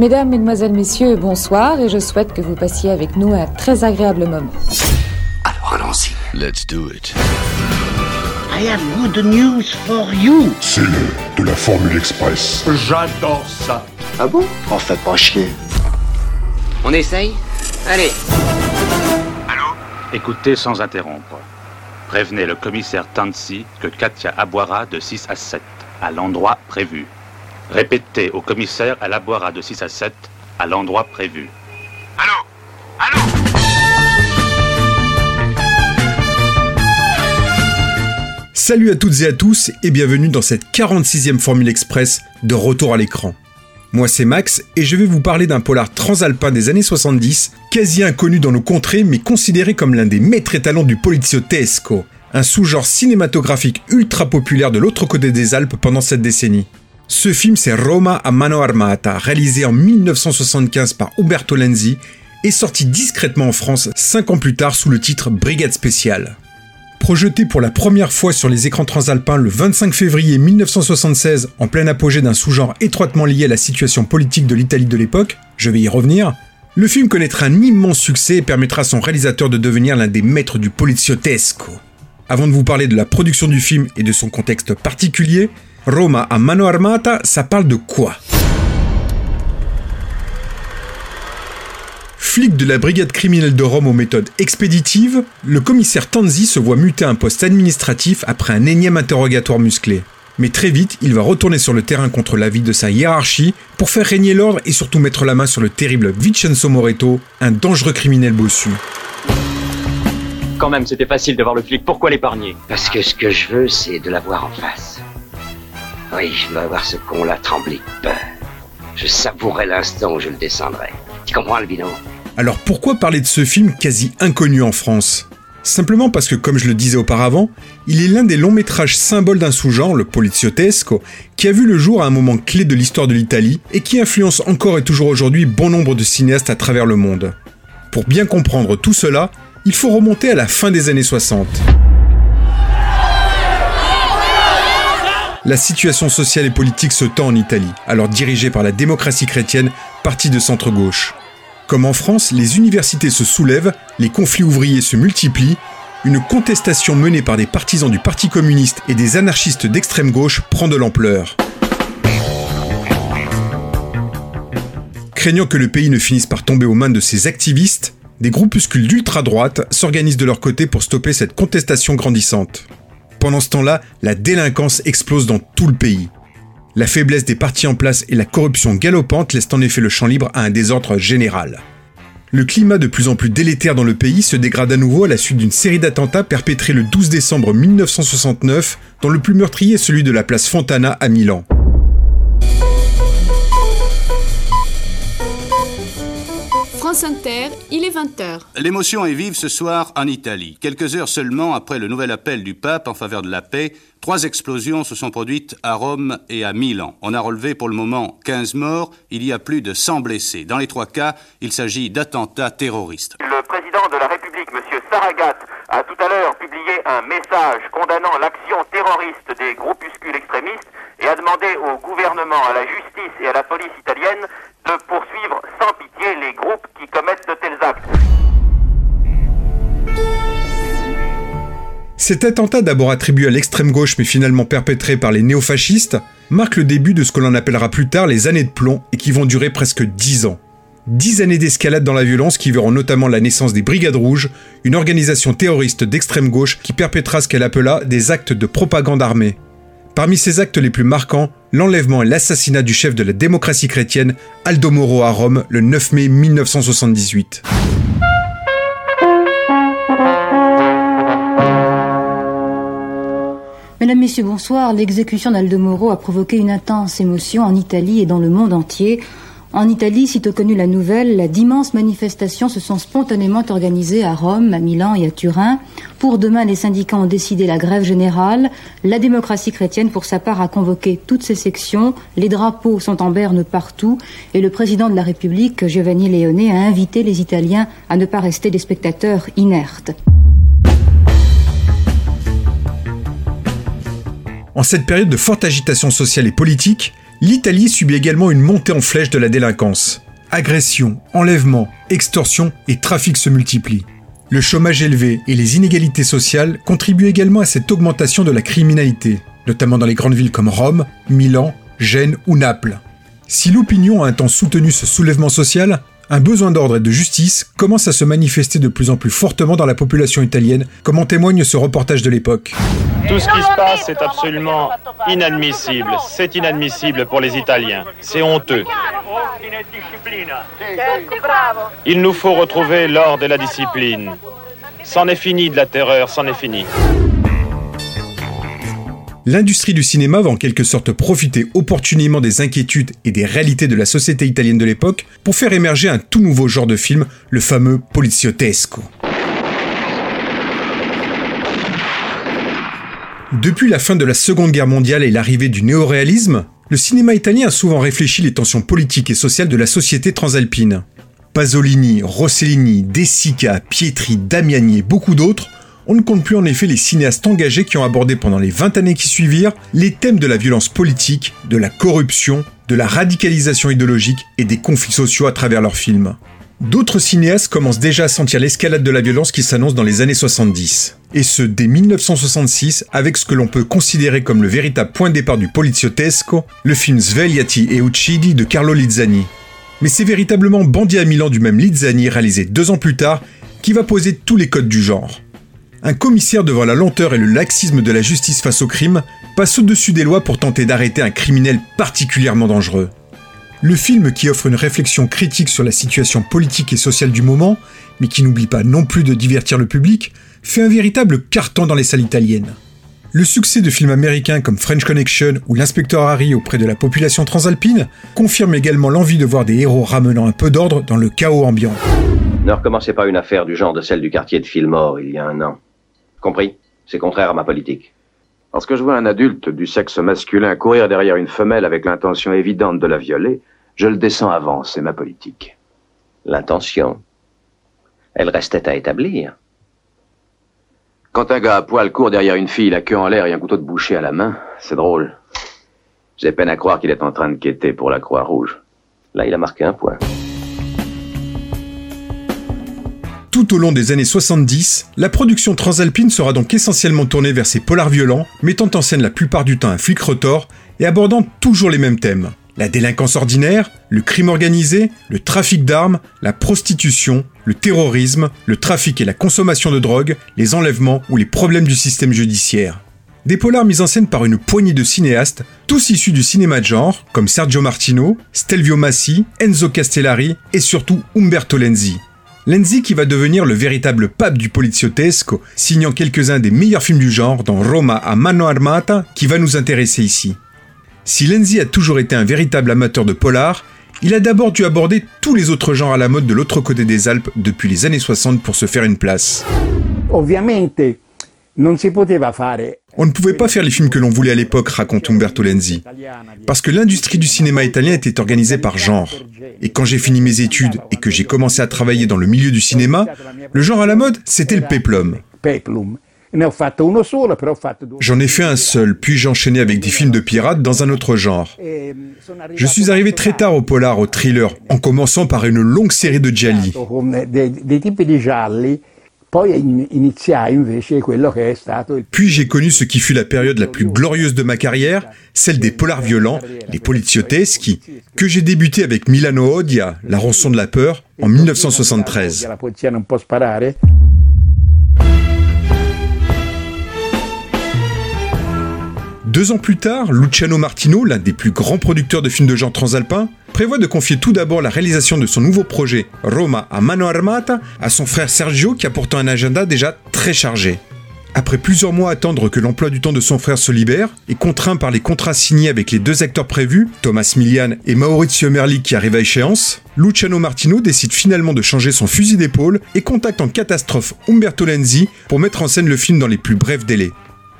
Mesdames, Mesdemoiselles, Messieurs, bonsoir et je souhaite que vous passiez avec nous un très agréable moment. Alors allons-y. Let's do it. I have good news for you. C'est le de la Formule Express. J'adore ça. Ah bon? On fait pas chier. On essaye? Allez Écoutez sans interrompre. Prévenez le commissaire Tansi que Katia aboira de 6 à 7, à l'endroit prévu. Répétez au commissaire elle aboira de 6 à 7, à l'endroit prévu. Salut à toutes et à tous et bienvenue dans cette 46e Formule Express de retour à l'écran. Moi c'est Max et je vais vous parler d'un polar transalpin des années 70, quasi inconnu dans nos contrées mais considéré comme l'un des maîtres étalons du poliziotesco, un sous-genre cinématographique ultra populaire de l'autre côté des Alpes pendant cette décennie. Ce film c'est Roma a mano armata, réalisé en 1975 par Umberto Lenzi et sorti discrètement en France 5 ans plus tard sous le titre Brigade spéciale. Projeté pour la première fois sur les écrans transalpins le 25 février 1976 en plein apogée d'un sous-genre étroitement lié à la situation politique de l'Italie de l'époque, je vais y revenir, le film connaîtra un immense succès et permettra à son réalisateur de devenir l'un des maîtres du poliziotesco. Avant de vous parler de la production du film et de son contexte particulier, Roma a mano armata, ça parle de quoi? Flic de la brigade criminelle de Rome aux méthodes expéditives, le commissaire Tanzi se voit muter à un poste administratif après un énième interrogatoire musclé. Mais très vite, il va retourner sur le terrain contre l'avis de sa hiérarchie pour faire régner l'ordre et surtout mettre la main sur le terrible Vincenzo Moreto, un dangereux criminel bossu. Quand même, c'était facile de voir le flic. Pourquoi l'épargner? Parce que ce que je veux, c'est de la voir en face. Oui, je veux avoir ce con-là trembler de peur. Je savourerai l'instant où je le descendrai. Tu comprends, Albino? Alors pourquoi parler de ce film quasi inconnu en France? Simplement parce que, comme je le disais auparavant, il est l'un des longs métrages symboles d'un sous-genre, le poliziotesco, qui a vu le jour à un moment clé de l'histoire de l'Italie et qui influence encore et toujours aujourd'hui bon nombre de cinéastes à travers le monde. Pour bien comprendre tout cela, il faut remonter à la fin des années 60. La situation sociale et politique se tend en Italie, alors dirigée par la démocratie chrétienne, parti de centre-gauche. Comme en France, les universités se soulèvent, les conflits ouvriers se multiplient, une contestation menée par des partisans du Parti communiste et des anarchistes d'extrême gauche prend de l'ampleur. Craignant que le pays ne finisse par tomber aux mains de ces activistes, des groupuscules d'ultra-droite s'organisent de leur côté pour stopper cette contestation grandissante. Pendant ce temps-là, la délinquance explose dans tout le pays. La faiblesse des partis en place et la corruption galopante laissent en effet le champ libre à un désordre général. Le climat de plus en plus délétère dans le pays se dégrade à nouveau à la suite d'une série d'attentats perpétrés le 12 décembre 1969, dont le plus meurtrier est celui de la place Fontana à Milan. France Inter, il est 20h. L'émotion est vive ce soir en Italie. Quelques heures seulement après le nouvel appel du pape en faveur de la paix, trois explosions se sont produites à Rome et à Milan. On a relevé pour le moment 15 morts, il y a plus de 100 blessés. Dans les trois cas, il s'agit d'attentats terroristes. Le président de la République, M. Saragat, a tout à l'heure publié un message condamnant l'action terroriste des groupuscules extrémistes et a demandé au gouvernement, à la justice et à la police italienne de poursuivre sans pitié les groupes qui commettent de tels actes. Cet attentat d'abord attribué à l'extrême gauche mais finalement perpétré par les néofascistes marque le début de ce que l'on appellera plus tard les années de plomb et qui vont durer presque 10 ans. 10 années d'escalade dans la violence qui verront notamment la naissance des Brigades Rouges, une organisation terroriste d'extrême gauche qui perpétra ce qu'elle appela des actes de propagande armée. Parmi ces actes les plus marquants, l'enlèvement et l'assassinat du chef de la démocratie chrétienne, Aldo Moro à Rome, le 9 mai 1978. Mesdames, Messieurs, bonsoir. L'exécution d'Aldo Moro a provoqué une intense émotion en Italie et dans le monde entier. En Italie, sitôt connue la nouvelle, d'immenses manifestations se sont spontanément organisées à Rome, à Milan et à Turin. Pour demain, les syndicats ont décidé la grève générale. La démocratie chrétienne, pour sa part, a convoqué toutes ses sections. Les drapeaux sont en berne partout. Et le président de la République, Giovanni Leone, a invité les Italiens à ne pas rester des spectateurs inertes. En cette période de forte agitation sociale et politique, l'Italie subit également une montée en flèche de la délinquance. Agressions, enlèvements, extorsions et trafic se multiplient. Le chômage élevé et les inégalités sociales contribuent également à cette augmentation de la criminalité, notamment dans les grandes villes comme Rome, Milan, Gênes ou Naples. Si l'opinion a un temps soutenu ce soulèvement social, un besoin d'ordre et de justice commence à se manifester de plus en plus fortement dans la population italienne, comme en témoigne ce reportage de l'époque. Tout ce qui se passe est absolument inadmissible. C'est inadmissible pour les Italiens. C'est honteux. Il nous faut retrouver l'ordre et la discipline. C'en est fini de la terreur, c'en est fini. L'industrie du cinéma va en quelque sorte profiter opportunément des inquiétudes et des réalités de la société italienne de l'époque pour faire émerger un tout nouveau genre de film, le fameux poliziotesco. Depuis la fin de la Seconde Guerre mondiale et l'arrivée du néoréalisme, le cinéma italien a souvent réfléchi les tensions politiques et sociales de la société transalpine. Pasolini, Rossellini, De Sica, Pietri, Damiani et beaucoup d'autres on ne compte plus en effet les cinéastes engagés qui ont abordé pendant les 20 années qui suivirent les thèmes de la violence politique, de la corruption, de la radicalisation idéologique et des conflits sociaux à travers leurs films. D'autres cinéastes commencent déjà à sentir l'escalade de la violence qui s'annonce dans les années 70. Et ce, dès 1966, avec ce que l'on peut considérer comme le véritable point de départ du poliziotesco, le film Svegliati e Uccidi de Carlo Lizzani. Mais c'est véritablement Bandit à Milan du même Lizzani, réalisé deux ans plus tard, qui va poser tous les codes du genre. Un commissaire devant la lenteur et le laxisme de la justice face au crime passe au-dessus des lois pour tenter d'arrêter un criminel particulièrement dangereux. Le film qui offre une réflexion critique sur la situation politique et sociale du moment, mais qui n'oublie pas non plus de divertir le public, fait un véritable carton dans les salles italiennes. Le succès de films américains comme French Connection ou L'inspecteur Harry auprès de la population transalpine confirme également l'envie de voir des héros ramenant un peu d'ordre dans le chaos ambiant. Ne recommencez pas une affaire du genre de celle du quartier de Fillmore il y a un an. Compris? C'est contraire à ma politique. Lorsque je vois un adulte du sexe masculin courir derrière une femelle avec l'intention évidente de la violer, je le descends avant, c'est ma politique. L'intention Elle restait à établir. Quand un gars à poil court derrière une fille, la queue en l'air et un couteau de boucher à la main, c'est drôle. J'ai peine à croire qu'il est en train de quêter pour la Croix-Rouge. Là, il a marqué un point. Tout au long des années 70, la production transalpine sera donc essentiellement tournée vers ces polars violents, mettant en scène la plupart du temps un flic rotor et abordant toujours les mêmes thèmes. La délinquance ordinaire, le crime organisé, le trafic d'armes, la prostitution, le terrorisme, le trafic et la consommation de drogue, les enlèvements ou les problèmes du système judiciaire. Des polars mis en scène par une poignée de cinéastes, tous issus du cinéma de genre, comme Sergio Martino, Stelvio Massi, Enzo Castellari et surtout Umberto Lenzi. Lenzi qui va devenir le véritable pape du poliziotesco, signant quelques-uns des meilleurs films du genre dans Roma a mano armata qui va nous intéresser ici. Si Lenzi a toujours été un véritable amateur de polar, il a d'abord dû aborder tous les autres genres à la mode de l'autre côté des Alpes depuis les années 60 pour se faire une place. On ne pouvait pas faire les films que l'on voulait à l'époque, raconte Umberto Lenzi, parce que l'industrie du cinéma italien était organisée par genre. Et quand j'ai fini mes études et que j'ai commencé à travailler dans le milieu du cinéma, le genre à la mode, c'était le peplum. J'en ai fait un seul, puis j'ai enchaîné avec des films de pirates dans un autre genre. Je suis arrivé très tard au polar, au thriller, en commençant par une longue série de gialli. Puis j'ai connu ce qui fut la période la plus glorieuse de ma carrière, celle des polars violents, les polizioteschi, que j'ai débuté avec Milano Odia, La rançon de la peur, en 1973. Deux ans plus tard, Luciano Martino, l'un des plus grands producteurs de films de genre transalpin, prévoit de confier tout d'abord la réalisation de son nouveau projet, Roma a mano armata, à son frère Sergio qui a pourtant un agenda déjà très chargé. Après plusieurs mois à attendre que l'emploi du temps de son frère se libère, et contraint par les contrats signés avec les deux acteurs prévus, Thomas Milian et Maurizio Merli qui arrivent à échéance, Luciano Martino décide finalement de changer son fusil d'épaule et contacte en catastrophe Umberto Lenzi pour mettre en scène le film dans les plus brefs délais.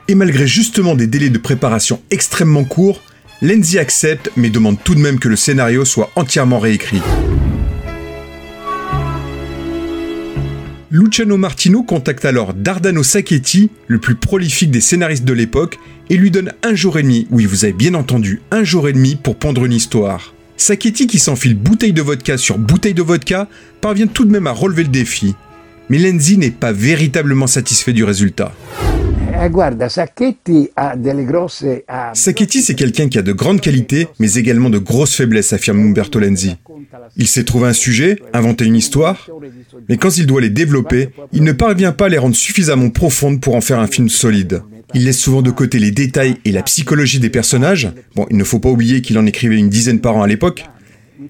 Et malgré justement des délais de préparation extrêmement courts, Lenzi accepte mais demande tout de même que le scénario soit entièrement réécrit. Luciano Martino contacte alors Dardano Sacchetti, le plus prolifique des scénaristes de l'époque, et lui donne un jour et demi, oui vous avez bien entendu, un jour et demi pour pondre une histoire. Sacchetti qui s'enfile bouteille de vodka sur bouteille de vodka parvient tout de même à relever le défi. Mais Lenzi n'est pas véritablement satisfait du résultat. Eh, Sacchetti, c'est quelqu'un qui a de grandes qualités, mais également de grosses faiblesses, affirme Umberto Lenzi. Il sait trouver un sujet, inventer une histoire, mais quand il doit les développer, il ne parvient pas à les rendre suffisamment profondes pour en faire un film solide. Il laisse souvent de côté les détails et la psychologie des personnages. Bon, il ne faut pas oublier qu'il en écrivait une dizaine par an à l'époque.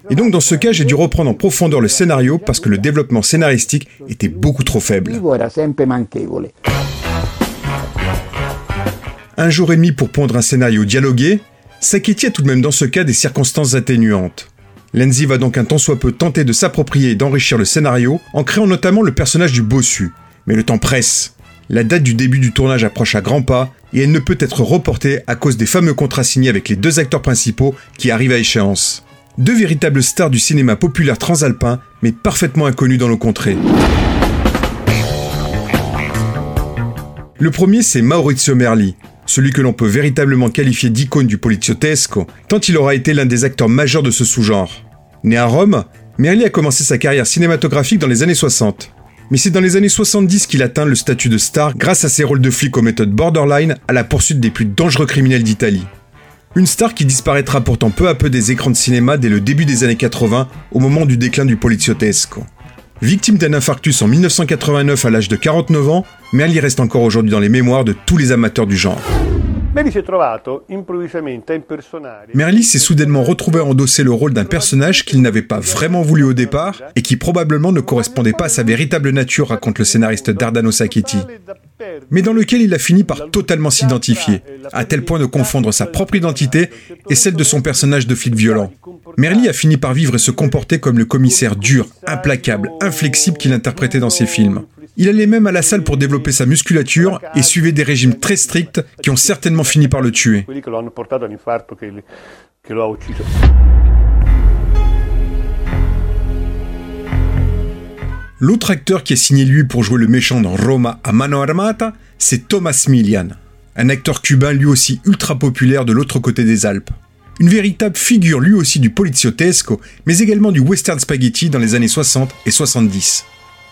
Et donc dans ce cas, j'ai dû reprendre en profondeur le scénario parce que le développement scénaristique était beaucoup trop faible. Un jour et demi pour pondre un scénario dialogué, Sacchetti a tout de même dans ce cas des circonstances atténuantes. Lenzi va donc un tant soit peu tenter de s'approprier et d'enrichir le scénario en créant notamment le personnage du bossu. Mais le temps presse. La date du début du tournage approche à grands pas et elle ne peut être reportée à cause des fameux contrats signés avec les deux acteurs principaux qui arrivent à échéance. Deux véritables stars du cinéma populaire transalpin, mais parfaitement inconnus dans nos contrées. Le premier, c'est Maurizio Merli, celui que l'on peut véritablement qualifier d'icône du poliziotesco, tant il aura été l'un des acteurs majeurs de ce sous-genre. Né à Rome, Merli a commencé sa carrière cinématographique dans les années 60. Mais c'est dans les années 70 qu'il atteint le statut de star grâce à ses rôles de flic aux méthodes borderline à la poursuite des plus dangereux criminels d'Italie. Une star qui disparaîtra pourtant peu à peu des écrans de cinéma dès le début des années 80, au moment du déclin du poliziotesco. Victime d'un infarctus en 1989 à l'âge de 49 ans, Merli reste encore aujourd'hui dans les mémoires de tous les amateurs du genre. Merli s'est soudainement retrouvé à endosser le rôle d'un personnage qu'il n'avait pas vraiment voulu au départ et qui probablement ne correspondait pas à sa véritable nature, raconte le scénariste Dardano Sacchetti. Mais dans lequel il a fini par totalement s'identifier, à tel point de confondre sa propre identité et celle de son personnage de flic violent. Merli a fini par vivre et se comporter comme le commissaire dur, implacable, inflexible qu'il interprétait dans ses films. Il allait même à la salle pour développer sa musculature et suivait des régimes très stricts qui ont certainement fini par le tuer. L'autre acteur qui a signé lui pour jouer le méchant dans Roma a mano armata, c'est Thomas Milian, un acteur cubain lui aussi ultra populaire de l'autre côté des Alpes. Une véritable figure lui aussi du poliziotesco, mais également du western spaghetti dans les années 60 et 70.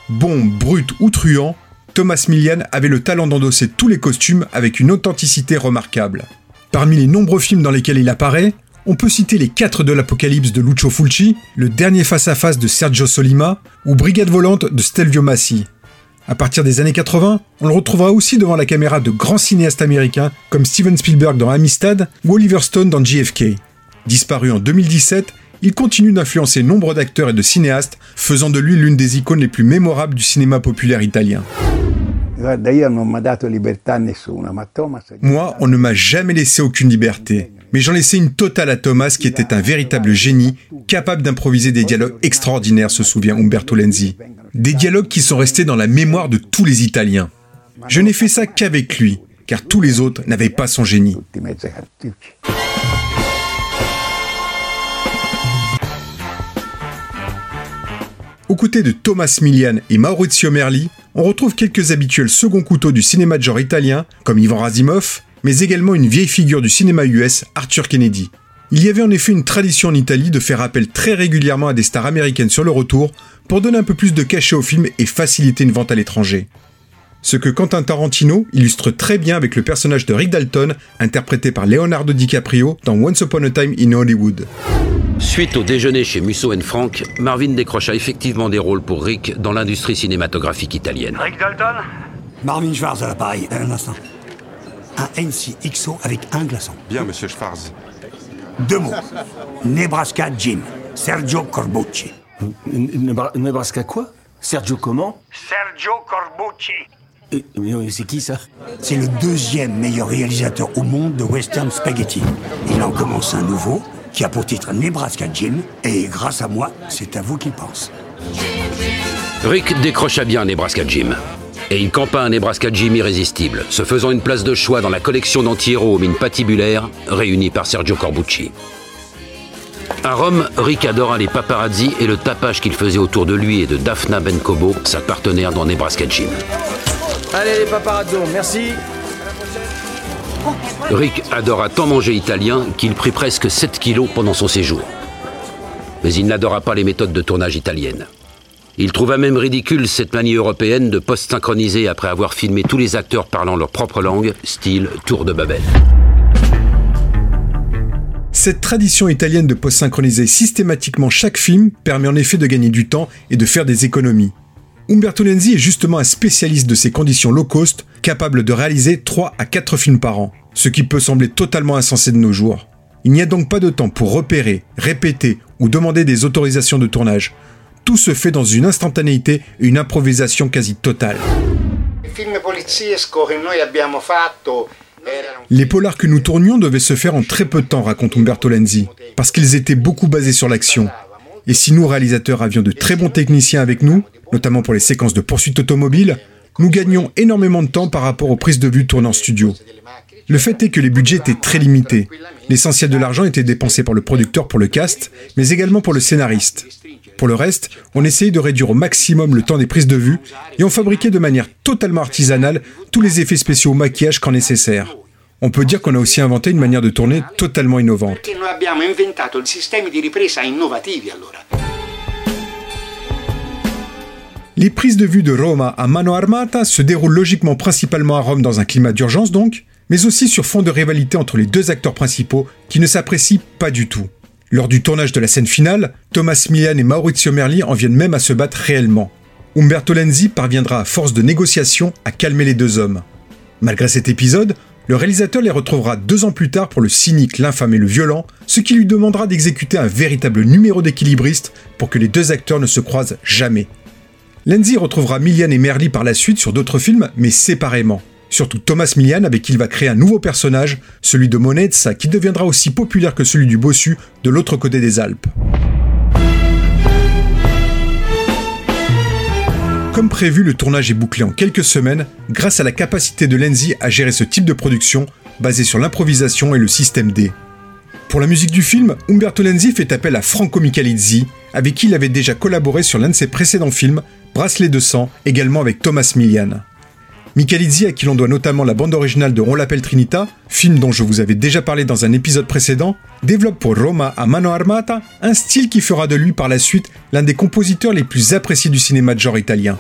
Bon, brut ou truand, Thomas Milian avait le talent d'endosser tous les costumes avec une authenticité remarquable. Parmi les nombreux films dans lesquels il apparaît, on peut citer Les 4 de l'Apocalypse de Lucio Fulci, Le Dernier face-à-face de Sergio Solima ou Brigade volante de Stelvio Massi. À partir des années 80, on le retrouvera aussi devant la caméra de grands cinéastes américains comme Steven Spielberg dans Amistad ou Oliver Stone dans JFK. Disparu en 2017, il continue d'influencer nombre d'acteurs et de cinéastes, faisant de lui l'une des icônes les plus mémorables du cinéma populaire italien. Moi, on ne m'a jamais laissé aucune liberté, mais j'en laissais une totale à Thomas qui était un véritable génie, capable d'improviser des dialogues extraordinaires, se souvient Umberto Lenzi. Des dialogues qui sont restés dans la mémoire de tous les Italiens. Je n'ai fait ça qu'avec lui, car tous les autres n'avaient pas son génie. Aux côtés de Thomas Milian et Maurizio Merli, on retrouve quelques habituels second couteaux du cinéma de genre italien, comme Ivan Razimov, mais également une vieille figure du cinéma US, Arthur Kennedy. Il y avait en effet une tradition en Italie de faire appel très régulièrement à des stars américaines sur le retour pour donner un peu plus de cachet au film et faciliter une vente à l'étranger. Ce que Quentin Tarantino illustre très bien avec le personnage de Rick Dalton, interprété par Leonardo DiCaprio dans Once Upon a Time in Hollywood. Suite au déjeuner chez Musso Frank, Marvin décrocha effectivement des rôles pour Rick dans l'industrie cinématographique italienne. Rick Dalton? Marvin Schwarz à l'appareil, un instant. Un NC XO avec un glaçon. Bien, monsieur Schwarz. Deux mots. Nebraska Jim, Sergio Corbucci. Nebraska quoi? Sergio comment? Sergio Corbucci. Mais c'est qui ça? C'est le deuxième meilleur réalisateur au monde de western spaghetti. Il en commence un nouveau qui a pour titre Nebraska Jim, et grâce à moi, c'est à vous qu'il pense. Rick décrocha bien Nebraska Jim. Et il campa un Nebraska Jim irrésistible, se faisant une place de choix dans la collection d'anti-héros aux mines patibulaires réunie par Sergio Corbucci. À Rome, Rick adora les paparazzi et le tapage qu'il faisait autour de lui et de Daphna Benkobo, sa partenaire dans Nebraska Jim. Allez les paparazzi, merci. Rick adora tant manger italien qu'il prit presque 7 kilos pendant son séjour. Mais il n'adora pas les méthodes de tournage italiennes. Il trouva même ridicule cette manie européenne de post-synchroniser après avoir filmé tous les acteurs parlant leur propre langue, style Tour de Babel. Cette tradition italienne de post-synchroniser systématiquement chaque film permet en effet de gagner du temps et de faire des économies. Umberto Lenzi est justement un spécialiste de ces conditions low cost, capable de réaliser 3 à 4 films par an, ce qui peut sembler totalement insensé de nos jours. Il n'y a donc pas de temps pour repérer, répéter ou demander des autorisations de tournage. Tout se fait dans une instantanéité et une improvisation quasi totale. Les polars que nous tournions devaient se faire en très peu de temps, raconte Umberto Lenzi, parce qu'ils étaient beaucoup basés sur l'action. Et si nous, réalisateurs, avions de très bons techniciens avec nous, notamment pour les séquences de poursuite automobile, nous gagnions énormément de temps par rapport aux prises de vue tournées en studio. Le fait est que les budgets étaient très limités. L'essentiel de l'argent était dépensé par le producteur pour le cast, mais également pour le scénariste. Pour le reste, on essayait de réduire au maximum le temps des prises de vue et on fabriquait de manière totalement artisanale tous les effets spéciaux au maquillage quand nécessaire. On peut dire qu'on a aussi inventé une manière de tourner totalement innovante. Les prises de vue de Roma à Mano Armata se déroulent logiquement principalement à Rome dans un climat d'urgence donc, mais aussi sur fond de rivalité entre les deux acteurs principaux qui ne s'apprécient pas du tout. Lors du tournage de la scène finale, Thomas Milian et Maurizio Merli en viennent même à se battre réellement. Umberto Lenzi parviendra à force de négociations à calmer les deux hommes. Malgré cet épisode, le réalisateur les retrouvera deux ans plus tard pour le cynique, l'infâme et le violent, ce qui lui demandera d'exécuter un véritable numéro d'équilibriste pour que les deux acteurs ne se croisent jamais. Lenzi retrouvera Milian et Merli par la suite sur d'autres films, mais séparément. Surtout Thomas Milian avec qui il va créer un nouveau personnage, celui de Monezza, qui deviendra aussi populaire que celui du bossu de l'autre côté des Alpes. Comme prévu, le tournage est bouclé en quelques semaines grâce à la capacité de Lenzi à gérer ce type de production basé sur l'improvisation et le système D. Pour la musique du film, Umberto Lenzi fait appel à Franco Michalizzi, avec qui il avait déjà collaboré sur l'un de ses précédents films, Bracelet de sang, également avec Thomas Milian. Michalizzi, à qui l'on doit notamment la bande originale de On l'appelle Trinita, film dont je vous avais déjà parlé dans un épisode précédent, développe pour Roma a Mano Armata un style qui fera de lui par la suite l'un des compositeurs les plus appréciés du cinéma de genre italien.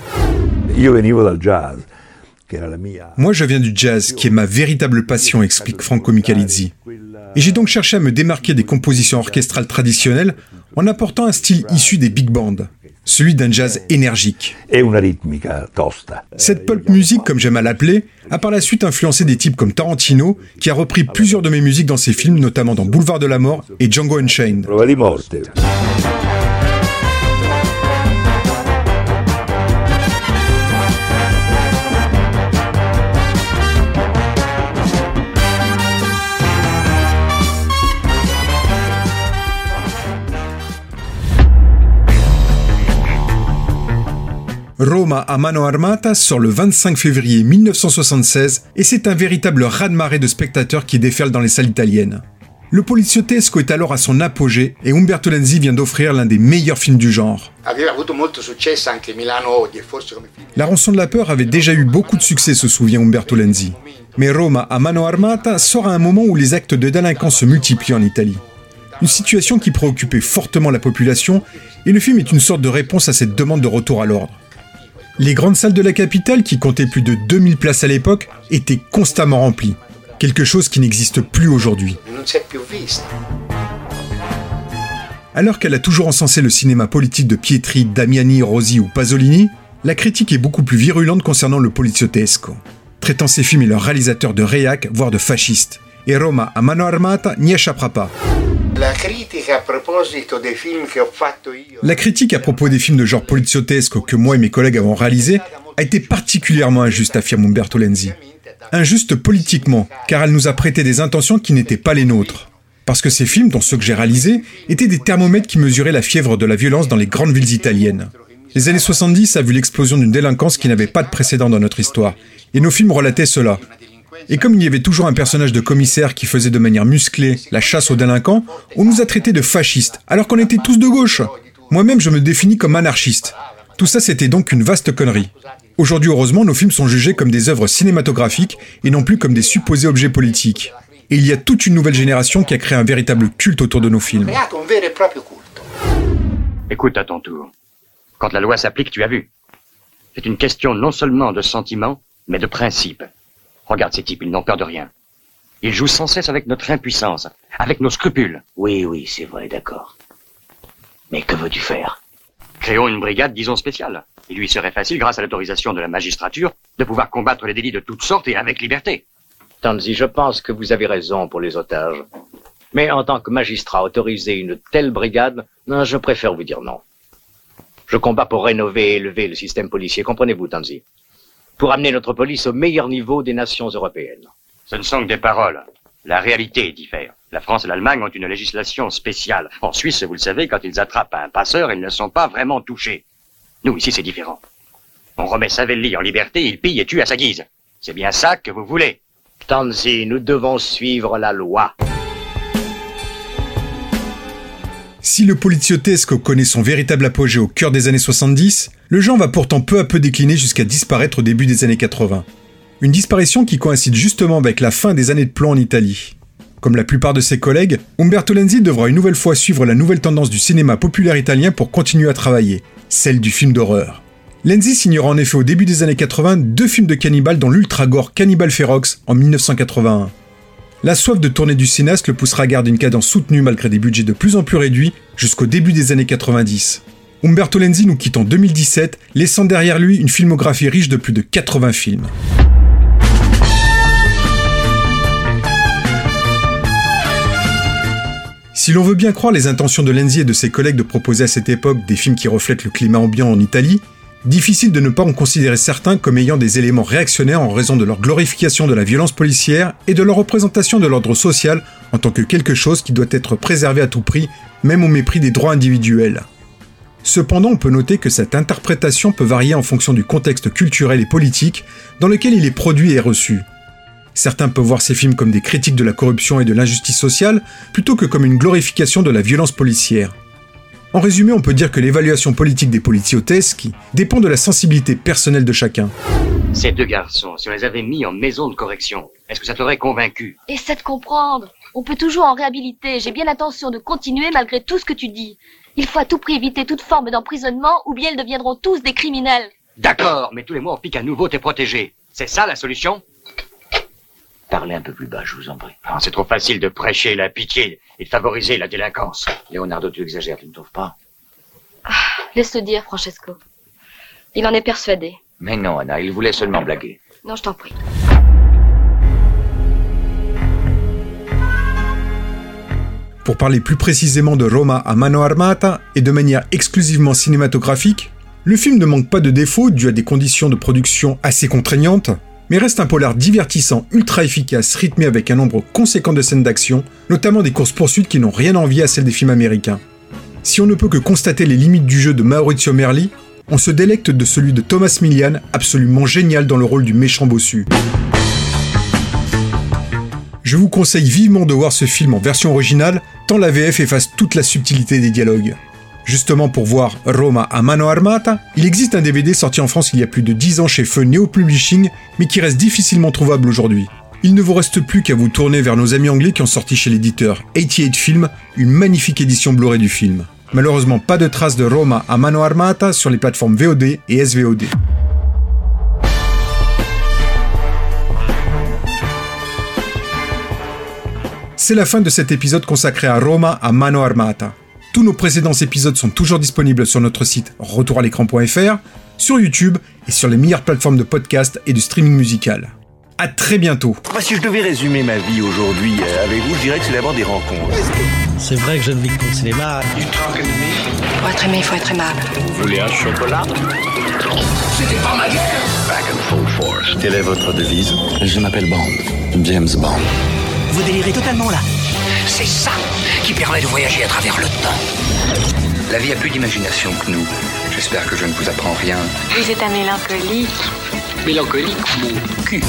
Moi, je viens du jazz, qui est ma véritable passion, explique Franco Michalizzi. Et j'ai donc cherché à me démarquer des compositions orchestrales traditionnelles en apportant un style issu des big bands celui d'un jazz énergique. Cette pulp music, comme j'aime à l'appeler, a par la suite influencé des types comme Tarantino, qui a repris plusieurs de mes musiques dans ses films, notamment dans Boulevard de la Mort et Django Unchained. Roma a mano armata sort le 25 février 1976 et c'est un véritable raz-de-marée de spectateurs qui déferlent dans les salles italiennes. Le poliziotesco est alors à son apogée et Umberto Lenzi vient d'offrir l'un des meilleurs films du genre. La rançon de la peur avait déjà eu beaucoup de succès, se souvient Umberto Lenzi. Mais Roma a mano armata sort à un moment où les actes de délinquance se multiplient en Italie. Une situation qui préoccupait fortement la population et le film est une sorte de réponse à cette demande de retour à l'ordre. Les grandes salles de la capitale, qui comptaient plus de 2000 places à l'époque, étaient constamment remplies. Quelque chose qui n'existe plus aujourd'hui. Alors qu'elle a toujours encensé le cinéma politique de Pietri, Damiani, Rosi ou Pasolini, la critique est beaucoup plus virulente concernant le poliziotesco, traitant ces films et leurs réalisateurs de réac, voire de fascistes. Et Roma a mano armata n'y échappera pas. La critique à propos des films de genre poliziotesco que moi et mes collègues avons réalisés a été particulièrement injuste, affirme Umberto Lenzi. Injuste politiquement, car elle nous a prêté des intentions qui n'étaient pas les nôtres. Parce que ces films, dont ceux que j'ai réalisés, étaient des thermomètres qui mesuraient la fièvre de la violence dans les grandes villes italiennes. Les années 70 a vu l'explosion d'une délinquance qui n'avait pas de précédent dans notre histoire, et nos films relataient cela. Et comme il y avait toujours un personnage de commissaire qui faisait de manière musclée la chasse aux délinquants, on nous a traités de fascistes, alors qu'on était tous de gauche. Moi-même, je me définis comme anarchiste. Tout ça, c'était donc une vaste connerie. Aujourd'hui, heureusement, nos films sont jugés comme des œuvres cinématographiques et non plus comme des supposés objets politiques. Et il y a toute une nouvelle génération qui a créé un véritable culte autour de nos films. Écoute à ton tour. Quand la loi s'applique, tu as vu. C'est une question non seulement de sentiment, mais de principe. Regarde ces types, ils n'ont peur de rien. Ils jouent sans cesse avec notre impuissance, avec nos scrupules. Oui, oui, c'est vrai, d'accord. Mais que veux-tu faire? Créons une brigade, disons, spéciale. Il lui serait facile, grâce à l'autorisation de la magistrature, de pouvoir combattre les délits de toutes sortes et avec liberté. Tanzi, je pense que vous avez raison pour les otages. Mais en tant que magistrat, autoriser une telle brigade, je préfère vous dire non. Je combats pour rénover et élever le système policier, comprenez-vous, Tanzi? Pour amener notre police au meilleur niveau des nations européennes. Ce ne sont que des paroles. La réalité diffère. La France et l'Allemagne ont une législation spéciale. En Suisse, vous le savez, quand ils attrapent un passeur, ils ne sont pas vraiment touchés. Nous, ici, c'est différent. On remet Savelli en liberté, il pille et tue à sa guise. C'est bien ça que vous voulez. Tanzi, nous devons suivre la loi. Si le politiotesque connaît son véritable apogée au cœur des années 70, le genre va pourtant peu à peu décliner jusqu'à disparaître au début des années 80. Une disparition qui coïncide justement avec la fin des années de plomb en Italie. Comme la plupart de ses collègues, Umberto Lenzi devra une nouvelle fois suivre la nouvelle tendance du cinéma populaire italien pour continuer à travailler, celle du film d'horreur. Lenzi signera en effet au début des années 80 deux films de cannibales dont l'ultra-gore Cannibal Ferox en 1981. La soif de tourner du cinéaste le poussera à garder une cadence soutenue malgré des budgets de plus en plus réduits jusqu'au début des années 90. Umberto Lenzi nous quitte en 2017, laissant derrière lui une filmographie riche de plus de 80 films. Si l'on veut bien croire les intentions de Lenzi et de ses collègues de proposer à cette époque des films qui reflètent le climat ambiant en Italie, Difficile de ne pas en considérer certains comme ayant des éléments réactionnaires en raison de leur glorification de la violence policière et de leur représentation de l'ordre social en tant que quelque chose qui doit être préservé à tout prix, même au mépris des droits individuels. Cependant, on peut noter que cette interprétation peut varier en fonction du contexte culturel et politique dans lequel il est produit et reçu. Certains peuvent voir ces films comme des critiques de la corruption et de l'injustice sociale, plutôt que comme une glorification de la violence policière. En résumé, on peut dire que l'évaluation politique des politiotesques dépend de la sensibilité personnelle de chacun. Ces deux garçons, si on les avait mis en maison de correction, est-ce que ça t'aurait convaincu? Essaie de comprendre. On peut toujours en réhabiliter. J'ai bien l'intention de continuer malgré tout ce que tu dis. Il faut à tout prix éviter toute forme d'emprisonnement ou bien ils deviendront tous des criminels. D'accord, mais tous les mois on pique à nouveau tes protégés. C'est ça la solution? Parlez un peu plus bas, je vous en prie. Ah, c'est trop facile de prêcher la pitié et de favoriser la délinquance. Leonardo, tu exagères, tu ne trouves pas? Ah, Laisse-le dire, Francesco. Il en est persuadé. Mais non, Anna, il voulait seulement blaguer. Non, je t'en prie. Pour parler plus précisément de Roma à mano armata et de manière exclusivement cinématographique, le film ne manque pas de défauts dû à des conditions de production assez contraignantes, mais reste un polar divertissant, ultra efficace, rythmé avec un nombre conséquent de scènes d'action, notamment des courses-poursuites qui n'ont rien à envier à celles des films américains. Si on ne peut que constater les limites du jeu de Maurizio Merli, on se délecte de celui de Thomas Millian, absolument génial dans le rôle du méchant bossu. Je vous conseille vivement de voir ce film en version originale, tant la VF efface toute la subtilité des dialogues. Justement pour voir Roma a mano armata, il existe un DVD sorti en France il y a plus de 10 ans chez Feu Neo Publishing, mais qui reste difficilement trouvable aujourd'hui. Il ne vous reste plus qu'à vous tourner vers nos amis anglais qui ont sorti chez l'éditeur 88 Film une magnifique édition Blu-ray du film. Malheureusement, pas de traces de Roma a mano armata sur les plateformes VOD et SVOD. C'est la fin de cet épisode consacré à Roma a mano armata. Tous nos précédents épisodes sont toujours disponibles sur notre site retouralécran.fr, sur YouTube et sur les meilleures plateformes de podcast et de streaming musical. À très bientôt. Si je devais résumer ma vie aujourd'hui euh, avec vous, je dirais que c'est d'abord des rencontres. C'est vrai que je ne vis que pour le cinéma. Pour être aimé, il faut être aimable. Vous voulez un chocolat? C'était pas ma guerre Back and full force. Quelle est votre devise? Je m'appelle Bond. James Bond. Vous délirez totalement là. C'est ça qui permet de voyager à travers le temps. La vie a plus d'imagination que nous. J'espère que je ne vous apprends rien. Vous êtes un mélancolique. Mélancolique, mon cul.